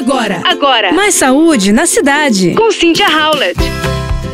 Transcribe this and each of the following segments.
Agora, Agora, mais saúde na cidade. com Cynthia Howlett.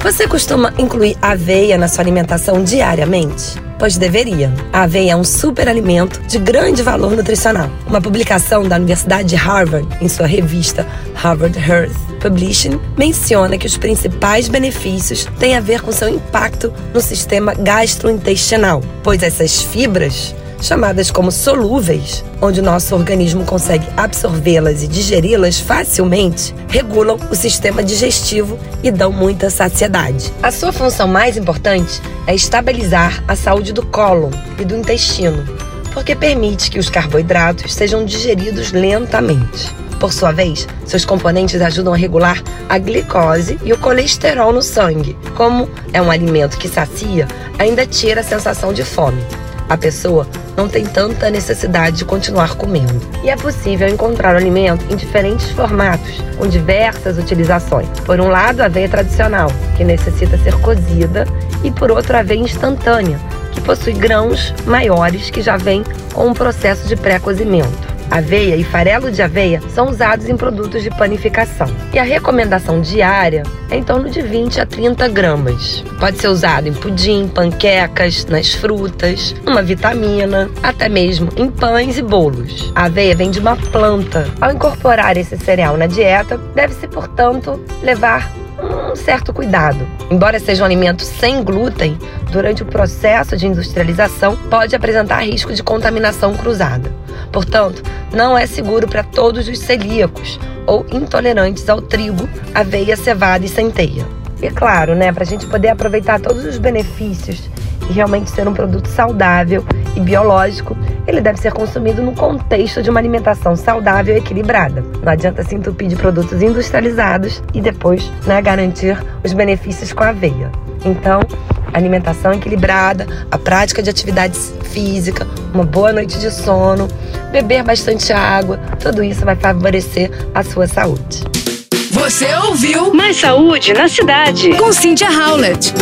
Você costuma incluir aveia na sua alimentação diariamente? Pois deveria. A aveia é um superalimento de grande valor nutricional. Uma publicação da Universidade de Harvard, em sua revista Harvard Health Publishing, menciona que os principais benefícios têm a ver com seu impacto no sistema gastrointestinal, pois essas fibras chamadas como solúveis, onde o nosso organismo consegue absorvê-las e digeri-las facilmente, regulam o sistema digestivo e dão muita saciedade. A sua função mais importante é estabilizar a saúde do cólon e do intestino, porque permite que os carboidratos sejam digeridos lentamente. Por sua vez, seus componentes ajudam a regular a glicose e o colesterol no sangue. Como é um alimento que sacia, ainda tira a sensação de fome a pessoa não tem tanta necessidade de continuar comendo. E é possível encontrar o alimento em diferentes formatos, com diversas utilizações. Por um lado, a aveia tradicional, que necessita ser cozida, e por outro, a aveia instantânea, que possui grãos maiores que já vem com um processo de pré-cozimento. Aveia e farelo de aveia são usados em produtos de panificação. E a recomendação diária é em torno de 20 a 30 gramas. Pode ser usado em pudim, panquecas, nas frutas, uma vitamina, até mesmo em pães e bolos. A aveia vem de uma planta. Ao incorporar esse cereal na dieta, deve-se, portanto, levar um certo cuidado. Embora seja um alimento sem glúten, durante o processo de industrialização pode apresentar risco de contaminação cruzada. Portanto, não é seguro para todos os celíacos ou intolerantes ao trigo, aveia, cevada e centeia. E claro, né, para a gente poder aproveitar todos os benefícios e realmente ser um produto saudável e biológico, ele deve ser consumido no contexto de uma alimentação saudável e equilibrada. Não adianta se entupir de produtos industrializados e depois né, garantir os benefícios com a aveia. Então, alimentação equilibrada, a prática de atividades física, uma boa noite de sono, beber bastante água, tudo isso vai favorecer a sua saúde. Você ouviu Mais saúde na cidade. com Cynthia Howlett.